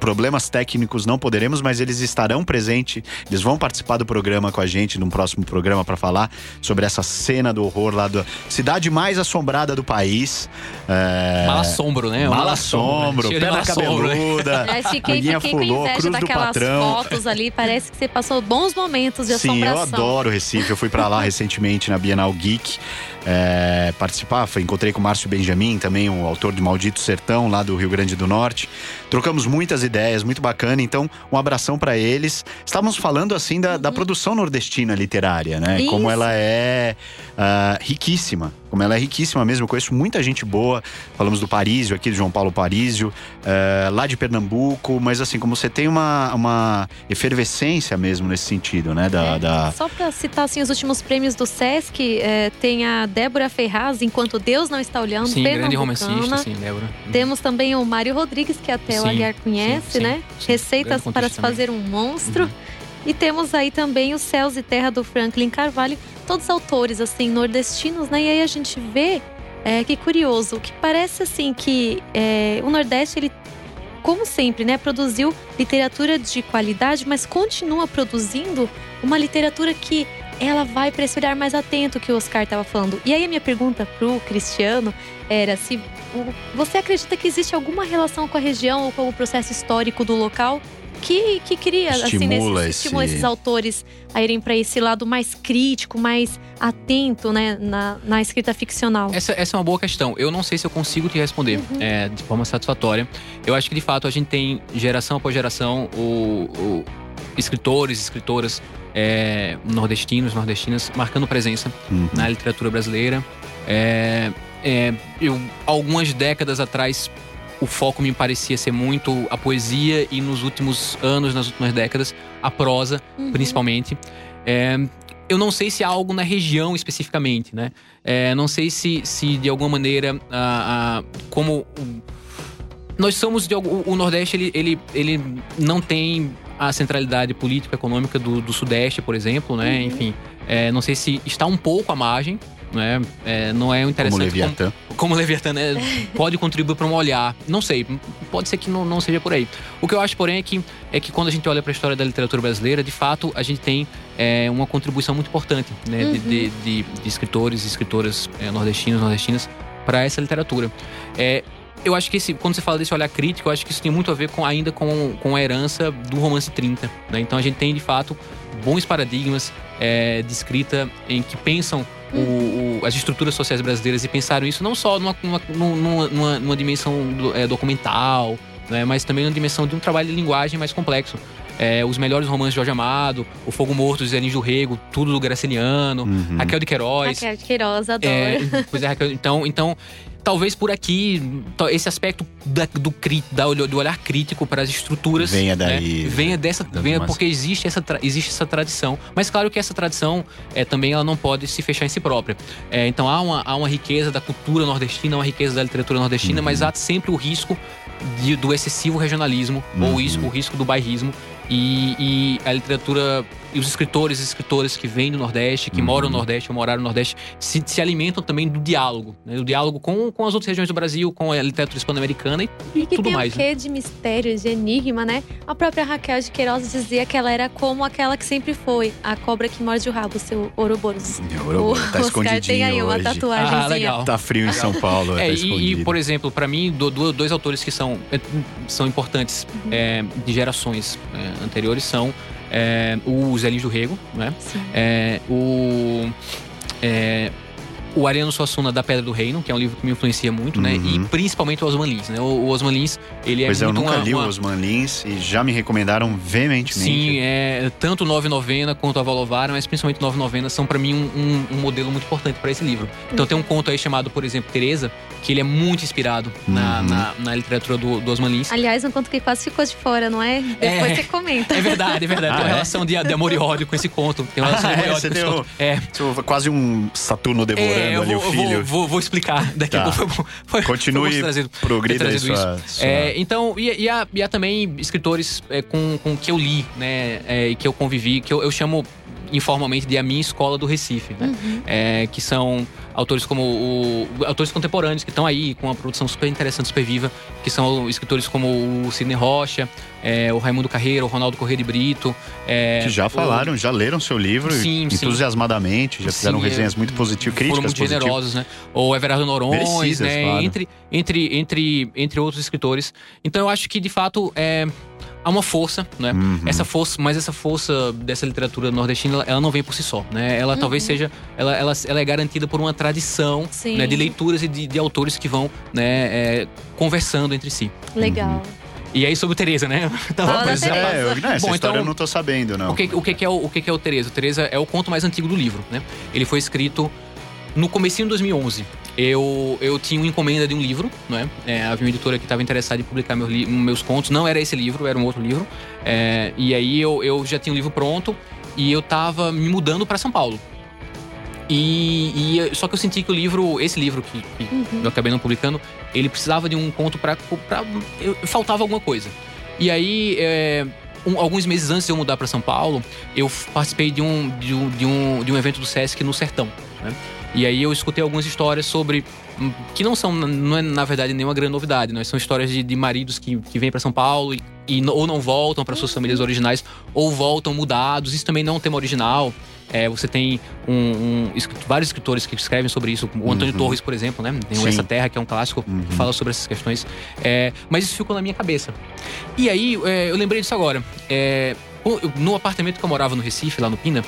problemas técnicos não poderemos, mas eles estarão presentes. Eles vão participar do programa com a gente, num próximo programa, para falar sobre essa cena do horror lá da cidade mais assombrada do país. É... Malassombro, né? Malassombro, pedra cabeluda. É, fiquei, fiquei fulô, com inveja daquelas fotos ali. Parece que você passou bons momentos de assombração. Sim, eu adoro Recife. Eu fui para lá recentemente na Bienal Geek é, participar. Encontrei com o Márcio Benjamin, também o autor de Maldito Sertão, lá do Rio Grande do Norte. Trocamos muitas ideias, muito bacana. Então, um abração para eles. Estávamos falando, assim, da, uhum. da, produção nordestina literária, né? Isso. Como ela é uh, riquíssima. Como ela é riquíssima mesmo. Eu conheço muita gente boa. Falamos do Parísio aqui, do João Paulo Parísio, uh, lá de Pernambuco. Mas, assim, como você tem uma, uma efervescência mesmo nesse sentido, né? Da, é, da... Só para citar, assim, os últimos prêmios do Sesc, é, tem a Débora Ferraz, Enquanto Deus Não Está Olhando, Sim, grande romancista, sim, Débora. Temos também o Mário Rodrigues, que até sim, o Aguiar conhece, sim, né? Receitas para se fazer um monstro. Uhum. E temos aí também Os Céus e Terra do Franklin Carvalho, todos autores assim nordestinos, né? E aí a gente vê é, que curioso, que parece assim que é, o Nordeste ele como sempre, né, produziu literatura de qualidade, mas continua produzindo uma literatura que ela vai para esse olhar mais atento que o Oscar estava falando. E aí a minha pergunta pro Cristiano era se você acredita que existe alguma relação com a região ou com o processo histórico do local que, que cria assim, nesses, esse... estimula esses autores a irem para esse lado mais crítico, mais atento né, na, na escrita ficcional? Essa, essa é uma boa questão. Eu não sei se eu consigo te responder uhum. é, de forma satisfatória. Eu acho que de fato a gente tem geração após geração o, o escritores, escritoras é, nordestinos, nordestinas marcando presença uhum. na literatura brasileira. É, é, eu, algumas décadas atrás o foco me parecia ser muito a poesia e nos últimos anos, nas últimas décadas, a prosa, uhum. principalmente. É, eu não sei se há algo na região especificamente, né? É, não sei se, se de alguma maneira, a, a, como nós somos de, o, o Nordeste ele, ele, ele não tem a centralidade política econômica do, do Sudeste, por exemplo, né? Uhum. Enfim, é, não sei se está um pouco à margem, né? É, não é o interessante. Como Leviatã. Como, como Leviatã, né? pode contribuir para um olhar. Não sei, pode ser que não, não seja por aí. O que eu acho, porém, é que, é que quando a gente olha para a história da literatura brasileira, de fato, a gente tem é, uma contribuição muito importante né? Uhum. De, de, de, de, escritores e escritoras é, nordestinos, nordestinas para essa literatura. É, eu acho que esse, quando você fala desse olhar crítico, eu acho que isso tem muito a ver com, ainda com, com a herança do romance 30. Né? Então a gente tem, de fato, bons paradigmas é, de escrita em que pensam o, o, as estruturas sociais brasileiras e pensaram isso não só numa, numa, numa, numa dimensão do, é, documental, né, mas também numa dimensão de um trabalho de linguagem mais complexo. É, os melhores romances de Jorge Amado, O Fogo Morto, Zé do Rego, tudo do Graciliano, uhum. Raquel de Queiroz. Raquel de Queiroz, adoro. É, pois é, Raquel, então, então talvez por aqui esse aspecto da, do, da, do olhar crítico para as estruturas venha né, daí né? venha dessa venha porque existe essa existe essa tradição mas claro que essa tradição é, também ela não pode se fechar em si própria é, então há uma, há uma riqueza da cultura nordestina uma riqueza da literatura nordestina uhum. mas há sempre o risco de, do excessivo regionalismo uhum. ou isso, o risco do bairrismo e, e, a literatura e os escritores e escritoras que vêm do Nordeste, que uhum. moram no Nordeste ou moraram no Nordeste, se, se alimentam também do diálogo, né? do diálogo com, com as outras regiões do Brasil, com a literatura hispano-americana e, e tudo tem mais. Um quê né? de mistério, de enigma, né? A própria Raquel de Queiroz dizia que ela era como aquela que sempre foi, a cobra que morde o rabo, seu Ouroboros. Ouroboros, tá Oscar tem aí uma tatuagem. Ah, legal. Tá frio em São Paulo. É, tá e, e, por exemplo, para mim, do, do, dois autores que são, é, são importantes uhum. é, de gerações é, anteriores são é, o Zé Lins do Rego, né? É, o é, o Ariano Suassuna da Pedra do Reino, que é um livro que me influencia muito, uhum. né? E uhum. principalmente o Osman Lins, né? O, o Osman Lins, ele é pois é muito eu nunca uma, li uma... o Osman Lins e já me recomendaram veementemente. Sim, é, tanto Nove Novena quanto a Valovara, mas principalmente Nove Novena são para mim um, um, um, modelo muito importante para esse livro. Então tem um conto aí chamado, por exemplo, Teresa, que ele é muito inspirado uhum. na, na, na, literatura do, do Osman Lins. Aliás, um conto que quase ficou de fora, não é? Depois é, você comenta. É verdade, é verdade. Ah, tem uma é? relação de, de, amor e ódio com esse conto. Tem uma relação ah, de amor e ódio com esse conto. É. Quase um Saturno devorando é, ali vou, filho. Vou, vou, explicar. Daqui tá. a pouco foi, foi, Continue, trazido, progrida aí sua, sua... É, então, e, e, há, e, há, também escritores é, com, com que eu li, né? É, e que eu convivi, que eu, eu chamo informalmente de A Minha Escola do Recife, né? Uhum. É, que são autores como o, autores contemporâneos que estão aí com uma produção super interessante, super viva, que são escritores como o Sidney Rocha, é, o Raimundo Carreiro, o Ronaldo Corrêa de Brito. É, que já falaram, o... já leram seu livro sim, entusiasmadamente, já fizeram sim, resenhas muito positivas, críticas foram muito positivas. generosos, né? Ou Everardo Norões, né? Claro. Entre, entre, entre, entre outros escritores. Então eu acho que, de fato, é há uma força, né? Uhum. Essa força, mas essa força dessa literatura nordestina, ela não vem por si só, né? Ela uhum. talvez seja, ela, ela, ela é garantida por uma tradição né, de leituras e de, de, autores que vão, né, é, conversando entre si. Legal. Uhum. E aí sobre o Tereza, né? Então, pois é, eu, não, essa Bom, história então, eu não tô sabendo, não. O que, o que, é o, o que é o Tereza? O Tereza é o conto mais antigo do livro, né? Ele foi escrito no comecinho de 2011 eu, eu tinha uma encomenda de um livro, né? É, havia uma editora que estava interessada em publicar meus, meus contos. Não era esse livro, era um outro livro. É, e aí eu, eu já tinha o livro pronto e eu estava me mudando para São Paulo. E, e, só que eu senti que o livro, esse livro que, que uhum. eu acabei não publicando, ele precisava de um conto para faltava alguma coisa. E aí é, um, alguns meses antes de eu mudar para São Paulo, eu participei de um, de um, de um, de um evento do Sesc no Sertão. Né? E aí eu escutei algumas histórias sobre. Hum, que não são, não é na verdade nenhuma grande novidade, né? São histórias de, de maridos que, que vêm para São Paulo e, e, ou não voltam para suas famílias originais, ou voltam mudados. Isso também não é um tema original. É, você tem um, um, vários escritores que escrevem sobre isso. O Antônio uhum. Torres, por exemplo, né? Tem o Essa Terra, que é um clássico uhum. que fala sobre essas questões. É, mas isso ficou na minha cabeça. E aí, é, eu lembrei disso agora. É, no apartamento que eu morava no Recife, lá no Pina,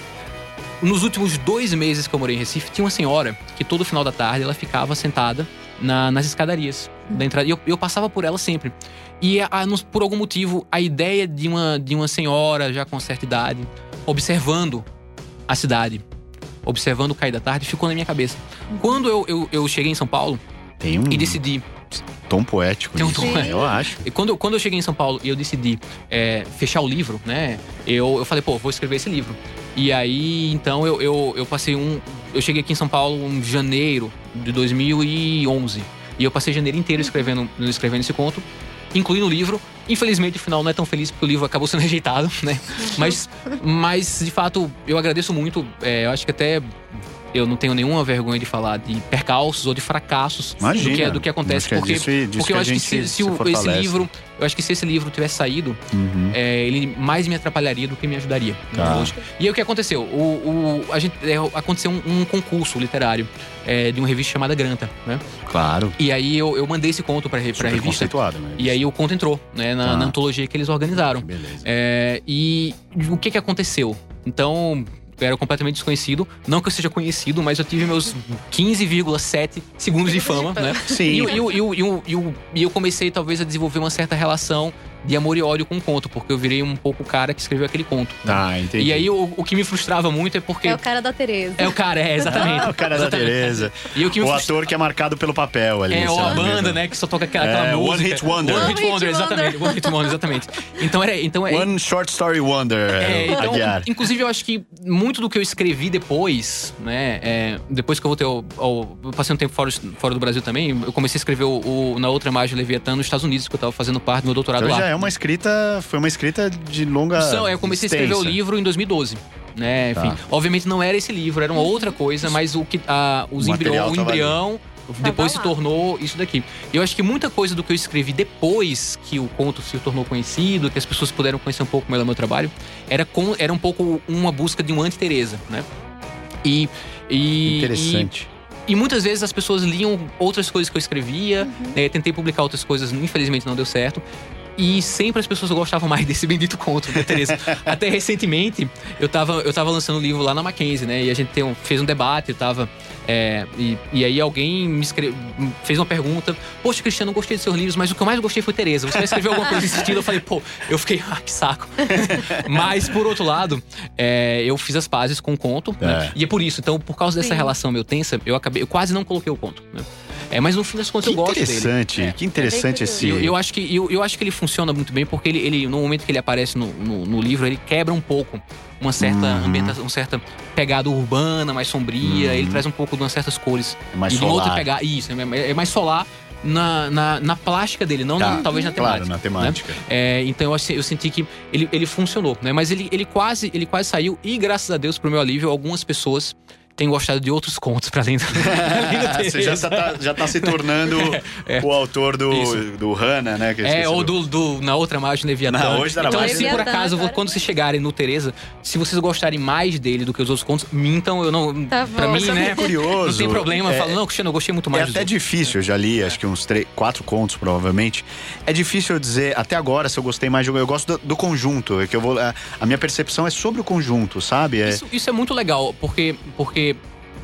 nos últimos dois meses que eu morei em Recife, tinha uma senhora que todo final da tarde ela ficava sentada na, nas escadarias da entrada. E eu, eu passava por ela sempre. E a, a, por algum motivo, a ideia de uma, de uma senhora já com certa idade, observando a cidade, observando o cair da tarde, ficou na minha cabeça. Quando eu, eu, eu cheguei em São Paulo Tem um... e decidi tom poético. Tem um tom, Sim. eu acho. E quando, quando eu cheguei em São Paulo e eu decidi é, fechar o livro, né? Eu, eu falei, pô, vou escrever esse livro. E aí, então, eu, eu, eu passei um. Eu cheguei aqui em São Paulo em janeiro de 2011. E eu passei janeiro inteiro escrevendo, escrevendo esse conto, incluindo o livro. Infelizmente, o final não é tão feliz porque o livro acabou sendo rejeitado, né? Mas, mas de fato, eu agradeço muito. É, eu acho que até eu não tenho nenhuma vergonha de falar de percalços ou de fracassos Imagina. do que, do que acontece. Porque que é disso, disso porque eu acho que se, se, o, esse livro. Eu acho que se esse livro tivesse saído, uhum. é, ele mais me atrapalharia do que me ajudaria. Tá. E aí o que aconteceu? O, o a gente, é, aconteceu um, um, concurso literário é, de uma revista chamada Granta, né? Claro. E aí eu, eu mandei esse conto pra, pra revista. Mas... E aí o conto entrou, né? Na, na antologia que eles organizaram. Beleza. É, e o que que aconteceu? Então, era completamente desconhecido. Não que eu seja conhecido, mas eu tive meus 15,7 segundos de fama, né? Sim. E, e, e, e, eu comecei, talvez, a desenvolver uma certa relação de amor e ódio com o conto, porque eu virei um pouco o cara que escreveu aquele conto. Tá, entendi. E aí o, o que me frustrava muito é porque. É o cara da Tereza. É o cara, é, exatamente. Ah, o cara da Tereza. E o que me o frustra... ator que é marcado pelo papel ali. É, ou a banda, né, que só toca aquela, aquela é, música. One Hit Wonder. One Hit Wonder, exatamente. One Hit Wonder, exatamente. Então era. Então, é, One Short Story Wonder, é, então, Aguiar. Inclusive, eu acho que muito do que eu escrevi depois, né? É, depois que eu voltei ao, ao. Eu passei um tempo fora, fora do Brasil também, eu comecei a escrever o, o Na Outra Imagem Leviatã nos Estados Unidos, que eu tava fazendo parte do meu doutorado então lá. É uma escrita. Foi uma escrita de longa. Então, eu comecei a escrever o livro em 2012 né? Enfim, Tá. obviamente não era esse livro, era uma outra coisa, mas o que a, os O embrião, o embrião depois se tornou isso daqui. Eu acho que muita coisa do que eu escrevi depois que o conto se tornou conhecido, que as pessoas puderam conhecer um pouco melhor o meu trabalho, era, com, era um pouco uma busca de um anti-Teresa, né? E, e, Interessante. e, e muitas vezes as pessoas liam outras coisas que eu escrevia, né? tentei publicar outras coisas, infelizmente não deu certo. E sempre as pessoas gostavam mais desse bendito conto, né, Tereza? Até recentemente, eu tava, eu tava lançando um livro lá na Mackenzie, né? E a gente tem um- fez um debate, eu tava. é, e, e aí alguém me escre- fez uma pergunta: Poxa, Cristiano, eu gostei dos seus livros, mas o que eu mais gostei foi Tereza. Você vai escrever alguma coisa desse estilo? Eu falei, pô, eu fiquei, ah, que saco. mas, por outro lado, é, eu fiz as pazes com o conto, né? É. E é por isso, então, por causa dessa Sim. relação meio tensa, eu acabei. Eu quase não coloquei o conto, né? É, mas no fim das contas Que eu gosto dele. interessante, É. que interessante É esse. Eu, eu acho que, eu, eu acho que ele funciona muito bem porque ele, ele no momento que ele aparece no, no, no livro, ele quebra um pouco uma certa Uhum. ambientação, uma certa pegada urbana, mais sombria. Uhum. Ele traz um pouco de umas certas cores. É mais e de uma outra solar. pegada. Isso, é, é mais solar na, na, na plástica dele, não Tá, na- talvez na Claro, temática. na né? temática. É, então eu, eu senti que ele, ele funcionou, né? Mas ele, ele, quase, ele quase saiu e, graças a Deus, pro meu alívio, algumas pessoas têm gostado de outros contos pra além do, além do Você já Teresa. tá, já tá se tornando o autor do, Isso. do Hannah, né? É, ou do- do, na outra margem Leviatã. Na hoje tá na então, margem. se por acaso, quando vocês chegarem no Tereza, se vocês gostarem mais dele do que os outros contos, mintam, eu não. Tá pra bom. mim, né? é curioso? Não tem problema, É- fala, não, Cristiano, eu gostei muito É mais dos até outros. difícil, eu já li acho que uns três, quatro contos, provavelmente. É difícil eu dizer, até agora, se eu gostei mais de um. Eu gosto do, do conjunto. É que eu vou. A, a minha percepção é sobre o conjunto, sabe? É, Isso, isso é muito legal, porque, porque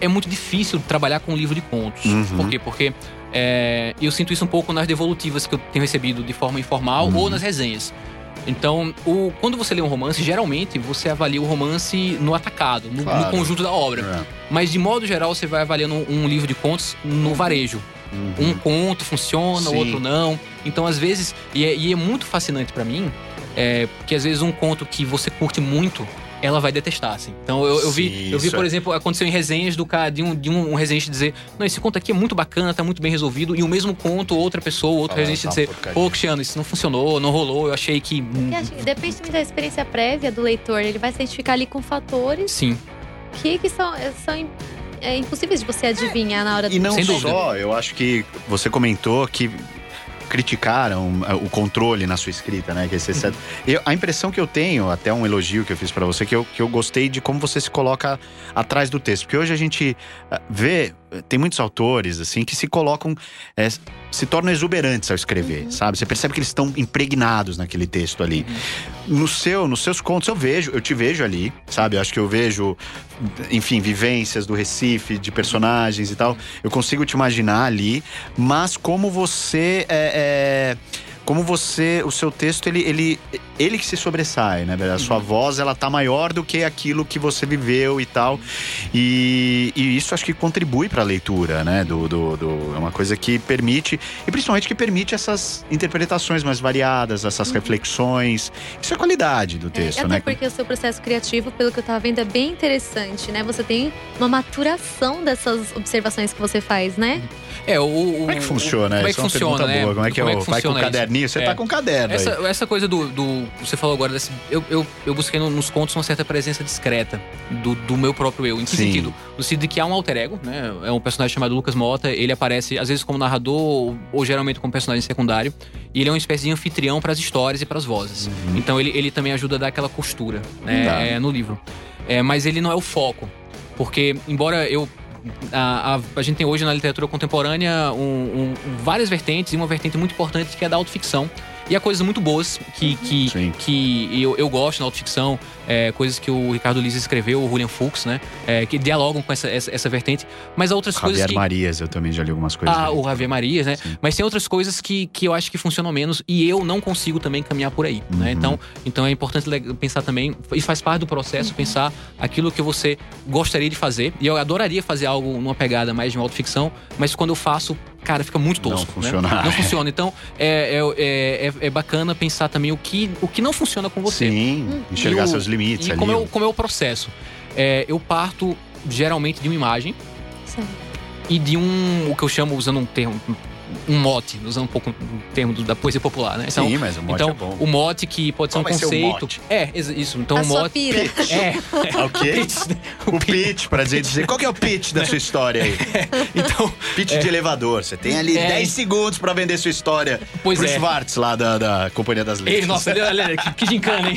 é muito difícil trabalhar com um livro de contos. Uhum. Por quê? Porque é, eu sinto isso um pouco nas devolutivas que eu tenho recebido de forma informal Uhum. ou nas resenhas. Então, o, quando você lê um romance, geralmente você avalia o romance no atacado, no, no Claro. conjunto da obra. é. Mas de modo geral, você vai avaliando um, livro de contos no varejo. Uhum. Um conto funciona, o outro não. Então, às vezes, e é, e é muito fascinante pra mim, é, que às vezes um conto que você curte muito, ela vai detestar, assim. Então eu, eu vi, eu vi, por é- exemplo, aconteceu em resenhas do cara, de um, de um, um resenhante dizer: Não, esse conto aqui é muito bacana, tá muito bem resolvido. E o mesmo conto, outra pessoa, outro tá uma dizer. Pô, Cristiano, isso não funcionou, não rolou, eu achei que. Porque acho que depende muito da experiência prévia do leitor. Ele vai se identificar ali com fatores Sim. que, que são, são é, impossíveis de você adivinhar na hora do E não só, eu acho que você comentou que criticaram eh, o controle na sua escrita, né? Que esse excesso- eu, a impressão que eu tenho, até um elogio que eu fiz pra você, que eu, que eu gostei de como você se coloca atrás do texto. Porque hoje a gente ah, vê, eh, tem muitos autores, assim, que se colocam, eh, se tornam exuberantes ao escrever, sabe? Você percebe que eles estão impregnados naquele texto ali. No seu, nos seus contos eu vejo, eu te vejo ali, sabe? Eu acho que eu vejo, enfim, vivências do Recife, de personagens e tal. Eu consigo te imaginar ali, mas como você é, é, como você, o seu texto ele ele ele que se sobressai, né? A sua voz ela tá maior do que aquilo que você viveu e tal. E, e isso acho que contribui para a leitura, né? Do, do, do- é uma coisa que permite e principalmente que permite essas interpretações mais variadas, essas reflexões. Isso é qualidade do É, texto, até né? porque o seu processo criativo, pelo que eu tava vendo, é bem interessante, né? Você tem uma maturação dessas observações que você faz, né? É, o. o- Como é que funciona? Como é que Isso é uma funciona, pergunta né? boa. Como é que, é o, vai com o funciona isso? Caderninho? Você É. tá com caderno Essa, essa coisa do, do- Você falou agora desse. Eu, eu, eu busquei no- nos contos uma certa presença discreta do, do meu próprio eu. Em que Sim. sentido? No sentido de que há um alter ego, né? É um personagem chamado Lucas Mota. Ele aparece, às vezes, como narrador, ou, ou geralmente como personagem secundário. E ele é uma espécie de anfitrião para as histórias e para as vozes. Uhum. Então ele, ele também ajuda a dar aquela costura né, é, no livro. É, mas ele não é o foco. Porque, embora eu. A, a, a gente tem hoje na literatura contemporânea um- um- várias vertentes, e uma vertente muito importante que é da autoficção. E há coisas muito boas que, que, Sim. que eu, eu gosto na autoficção, é, coisas que o Ricardo Lise escreveu, o William Fuchs, né? é, que dialogam com essa, essa, essa vertente. Mas há outras coisas Javier. Marias, eu também já li algumas coisas. Ah, dele. o Javier Marias, né? Sim. Mas tem outras coisas que, que eu acho que funcionam menos e eu não consigo também caminhar por aí, né? Uhum. Então, então é importante pensar também, e faz parte do processo, pensar aquilo que você gostaria de fazer. E eu adoraria fazer algo numa pegada mais de uma autoficção, mas quando eu faço, cara, fica muito Não tosco. funciona. Né? Não funciona. Então, é, é, é, é- bacana pensar também o que, o que não funciona com você. Sim, enxergar E o- seus limites E ali. como é, o, como é o processo? É, eu parto geralmente de uma imagem Certo. e de um, o que eu chamo, usando um termo, um mote, usando um pouco o termo da poesia popular, né? Então, Sim, mas o mote então é bom. o mote que pode ser Qual um vai ser o conceito. mote? É, isso. Então a o sua mote. pira. É, Ah, o quê? o pitch, pra dizer, dizer. Qual que é o pitch da sua história aí? então, Pitch de elevador. Você tem ali É. 10 segundos pra vender sua história Pois pro é. Schwartz, lá da, da Companhia das ei, Letras. nossa, olha, olha, que, que gincana, hein?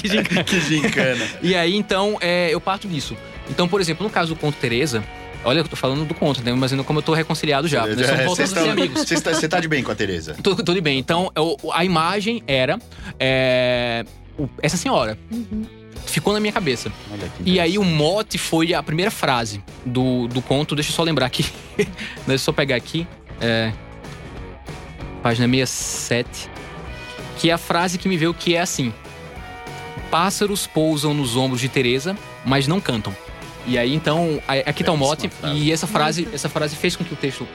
que gincana. que gincana. E aí, então, é, eu parto disso. Então, por exemplo, no caso do conto Teresa, olha, eu tô falando do conto, né? Mas como eu tô reconciliado já. É, a ser estão- amigos. Você está, você tá de bem com a Tereza? Tudo, tudo bem. Então, eu- a imagem era é, o- essa senhora. Uhum. Ficou na minha cabeça. E aí o mote foi a primeira frase do, do conto. Deixa eu só lembrar aqui. Deixa eu só pegar aqui. É, página 67. Que é a frase que me veio que é assim. Pássaros pousam nos ombros de Teresa, mas não cantam. E aí então, aqui tá o mote. E essa frase, essa frase fez com que o texto.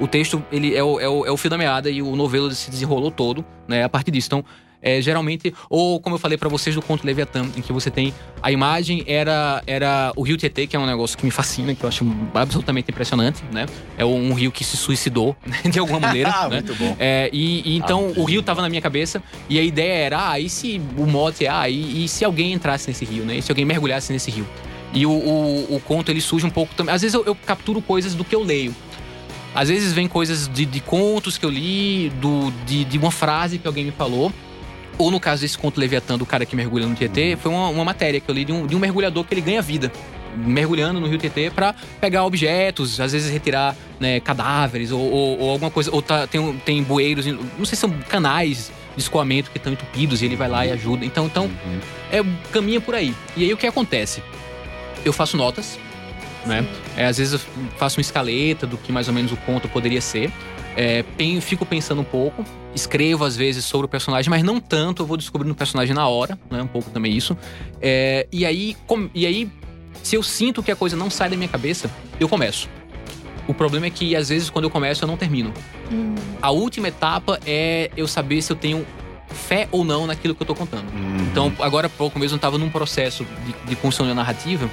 O texto, ele é o, é, o, é o fio da meada e o novelo se desenrolou todo, né? A partir disso. Então, é, geralmente, ou como eu falei pra vocês do conto Leviatã, em que você tem a imagem era era o rio Tietê, que é um negócio que me fascina, que eu acho absolutamente impressionante, né? É um rio que se suicidou né, de alguma maneira, Ah, né? muito bom. É, e, e então Ah, o rio tava na minha cabeça e a ideia era, ah, e se o mote, ah, e, e se alguém entrasse nesse rio, né? E se alguém mergulhasse nesse rio? E o, o, o conto ele surge um pouco também. Às vezes eu, eu capturo coisas do que eu leio. Às vezes vem coisas de, de contos que eu li, do, de, de uma frase que alguém me falou. Ou no caso desse conto Leviatã do cara que mergulha no Tietê, foi uma, uma matéria que eu li de um, de um mergulhador que ele ganha vida. Mergulhando no rio Tietê pra pegar objetos, às vezes retirar né, cadáveres ou, ou- ou alguma coisa. Ou tá- tem, tem bueiros, não sei se são canais de escoamento que estão entupidos e ele vai lá e ajuda. Então, então Uhum. é, caminha por aí. E aí o que acontece? Eu faço notas, né? É, às vezes eu faço uma escaleta do que mais ou menos o conto poderia ser. É, fico pensando um pouco, escrevo às vezes sobre o personagem, mas não tanto, eu vou descobrindo o personagem na hora, né? Um pouco também isso. É, e, aí, com- e aí, se eu sinto que a coisa não sai da minha cabeça, eu começo. O problema é que às vezes quando eu começo eu não termino. Hum. A última etapa é eu saber se eu tenho fé ou não naquilo que eu tô contando. Uhum. Então, agora há pouco mesmo eu tava num processo de, de construção de narrativa.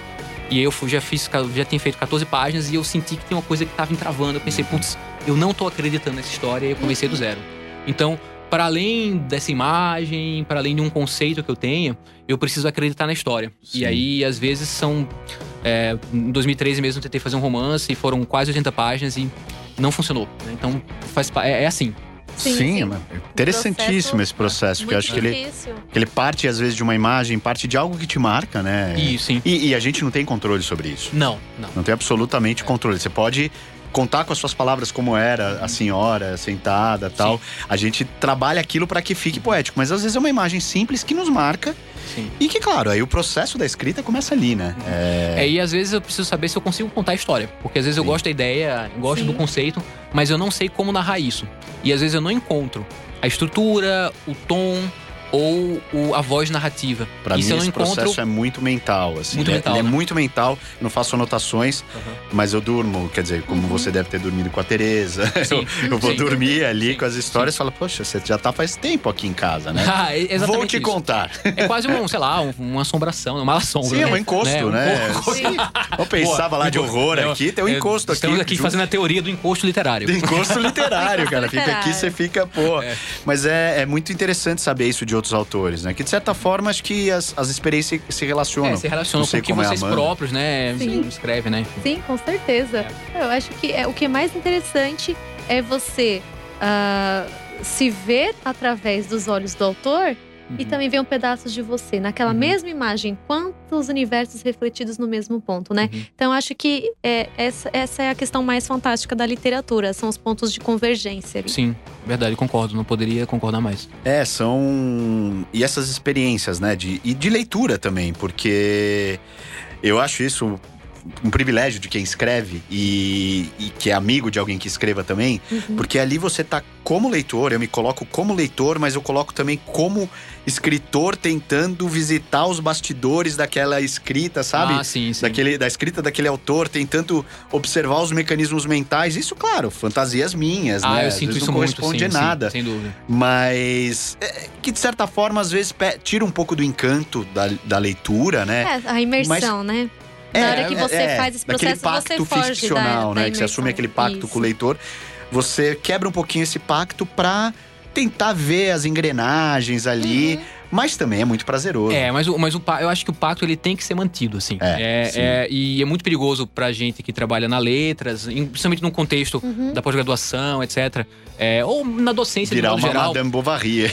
E eu fui- já fiz, já tinha feito 14 páginas e eu senti que tem uma coisa que tava entravando. Eu pensei, putz, eu não tô acreditando nessa história e eu comecei do zero. Então, para além dessa imagem, para além de um conceito que eu tenha, eu preciso acreditar na história. Sim. E aí, às vezes, são. é, em 2013 mesmo eu tentei fazer um romance e foram quase 80 páginas e não funcionou. né? Então, faz, é, é assim. Sim, sim. mano. interessantíssimo esse processo, porque eu acho que ele, difícil. que ele parte, às vezes, de uma imagem, parte de algo que te marca, né? E sim. E, e a gente não tem controle sobre isso. Não, não. Não tem absolutamente controle. Você pode contar com as suas palavras como era a senhora sentada tal. A gente trabalha aquilo para que fique poético, mas às vezes é uma imagem simples que nos marca Sim. e que, claro, aí o processo da escrita começa ali, né? É, É, e às vezes eu preciso saber se eu consigo contar a história. Porque às vezes eu Sim. gosto da ideia, gosto Sim. do conceito, mas eu não sei como narrar isso. E às vezes eu não encontro a estrutura, o tom ou o- a voz narrativa. Pra e mim eu esse encontro. processo é muito mental, assim. Muito Ele é- mental, ele é né? muito mental, eu não faço anotações, Aham. mas eu durmo, quer dizer, como você deve ter dormido com a Tereza. Sim. Eu, eu vou Sim. dormir ali Sim. com as histórias e falo, poxa, você já tá faz tempo aqui em casa, né? Ah, é exatamente Vou te isso. contar. É quase um, sei lá, um- uma assombração, uma sombra. Sim, é né? um encosto, né? Um Sim. Eu pensava lá de Boa. horror Não, aqui, tem um é, encosto aqui. Estamos aqui junto- fazendo a teoria do encosto literário. Do encosto literário, cara. Fica aqui, você fica, pô. É. Mas é, é muito interessante saber isso de outros autores, né? Que de certa forma acho que as, as experiências se relacionam. É, se relaciona Não com o que é vocês Amanda. próprios, né, Sim. escrevem, né? Sim, com certeza. Eu acho que é, o que é mais interessante é você ah, se ver através dos olhos do autor e Uhum. também ver um pedaço de você naquela Uhum. mesma imagem. Quantos universos refletidos no mesmo ponto, né? Uhum. Então, acho que é, essa, essa é a questão mais fantástica da literatura. São os pontos de convergência. ali. Sim, verdade, concordo. Não poderia concordar mais. É, são. E essas experiências, né? De, e de leitura também, porque eu acho isso um privilégio de quem escreve e, e que é amigo de alguém que escreva também, Uhum. porque ali você tá como leitor, eu me coloco como leitor, mas eu coloco também como escritor tentando visitar os bastidores daquela escrita, sabe? Ah, sim, sim. daquele, da escrita daquele autor, tentando observar os mecanismos mentais. Isso, claro, fantasias minhas, Ah, né? eu sinto isso não muito, corresponde sim, a sim, nada. sem dúvida. Mas é, que de certa forma, às vezes, tira um pouco do encanto da, da leitura, né? É, a imersão, né? Na hora que você faz esse processo, você pacto foge ficcional, da- né? da que você assume aquele pacto com o Isso. leitor. Você quebra um pouquinho esse pacto pra tentar ver as engrenagens ali. Uhum. Mas também é muito prazeroso. É, mas, o, mas o, eu acho que o pacto ele tem que ser mantido, assim. É, sim. é, e é muito perigoso pra gente que trabalha na letras, em- principalmente no contexto Uhum. da pós-graduação, etc. É, ou na docência de Virar modo uma geral. Madame Bovary.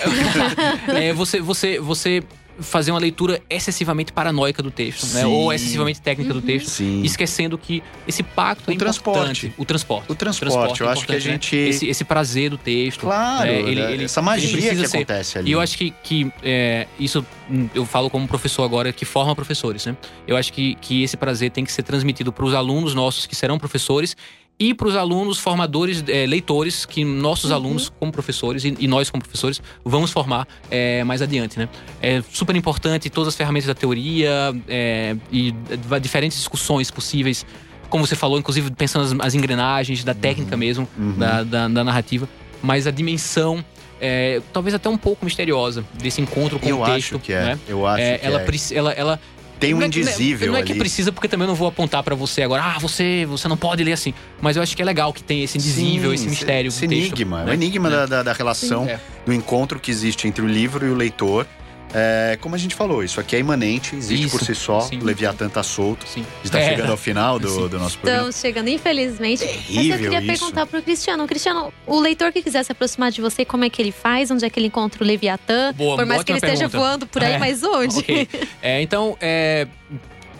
é, você, você, você fazer uma leitura excessivamente paranoica do texto, né? Ou excessivamente técnica do texto. Sim. Esquecendo que esse pacto O é transporte. importante. O transporte. O transporte, eu é acho que a né? gente- Esse, esse prazer do texto. Claro, né? Ele- né? ele- essa magia que ser- acontece ali. E eu acho que, que é, isso hum, eu falo como professor agora que forma professores, né? Eu acho que, que esse prazer tem que ser transmitido para os alunos nossos que serão professores e para os alunos formadores, é, leitores, que nossos Uhum. alunos como professores e, e nós como professores vamos formar é, mais adiante, né? É super importante todas as ferramentas da teoria é, e diferentes discussões possíveis. Como você falou, inclusive pensando as, as engrenagens da técnica mesmo, Uhum. da, da, da narrativa, mas a dimensão é, talvez até um pouco misteriosa desse encontro com eu o texto. acho que é. né? Eu acho É, que ela, é. ela, ela Tem um não é- indizível Não é, ali. que precisa, porque também eu não vou apontar pra você agora, ah, você, você não pode ler assim. Mas eu acho que é legal que tem esse indizível, Sim, esse mistério. Esse texto, enigma. né? O enigma É. da, da, da relação, É. do encontro que existe entre o livro e o leitor. É, como a gente falou, isso aqui é imanente, existe Isso, por si só. sim. O Leviatã tá solto. Sim. A gente tá É. chegando ao final do, Sim. do nosso programa. Estamos chegando, infelizmente. Mas eu Terrível queria isso. perguntar pro Cristiano. Cristiano, o leitor que quiser se aproximar de você, como é que ele faz? Onde é que ele encontra o Leviatã? Boa, Por mais que ele esteja pergunta. voando por aí, É. mas onde? Ok. É, então, é,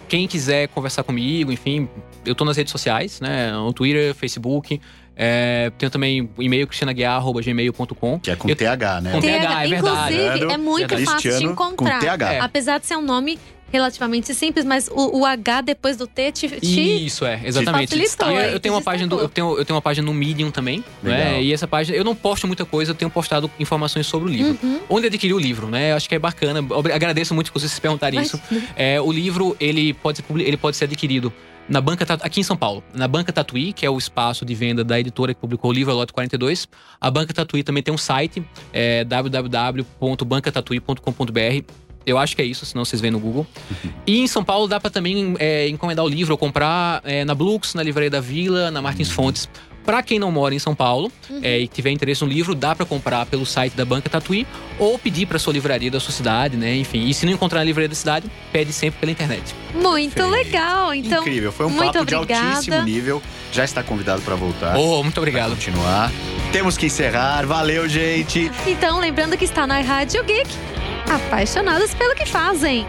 quem quiser conversar comigo, enfim, eu tô nas redes sociais, né? No Twitter, Facebook. É, tenho também o e-mail cristianaguiar.gmail.com. Que é com Eu- TH, né? Com TH, TH, é verdade. Inclusive, é muito Cristiano fácil de com encontrar. TH. É. Apesar de ser um nome relativamente simples, mas o, o H depois do T te. te Isso é, exatamente. facilitou, eu, eu tenho uma página do, eu tenho, eu tenho uma página no Medium também, Legal. né? E essa página eu não posto muita coisa, eu tenho postado informações sobre o livro. Uhum. Onde adquirir o livro, né? Eu acho que é bacana. Agradeço muito que vocês se perguntarem isso. É, o livro ele pode ser, ele pode ser adquirido na banca aqui em São Paulo, na banca Tatuí, que é o espaço de venda da editora que publicou o livro, a Lote 42. A banca Tatuí também tem um site, é, www.bancatatuí.com.br. Eu acho que é isso, senão vocês veem no Google. E em São Paulo dá pra também é, encomendar o livro ou comprar é, na Blux, na Livraria da Vila, na Martins Fontes. Pra quem não mora em São Paulo é, e tiver interesse no livro, dá pra comprar pelo site da Banca Tatuí ou pedir pra sua livraria da sua cidade, né? Enfim, e se não encontrar na livraria da cidade, pede sempre pela internet. Muito Perfeito. legal. Então, Incrível, foi um muito papo de obrigada. altíssimo nível. Já está convidado para voltar. Oh, muito Pra obrigado. continuar. Temos que encerrar. Valeu, gente. então lembrando que está na Rádio Geek, apaixonados pelo que fazem.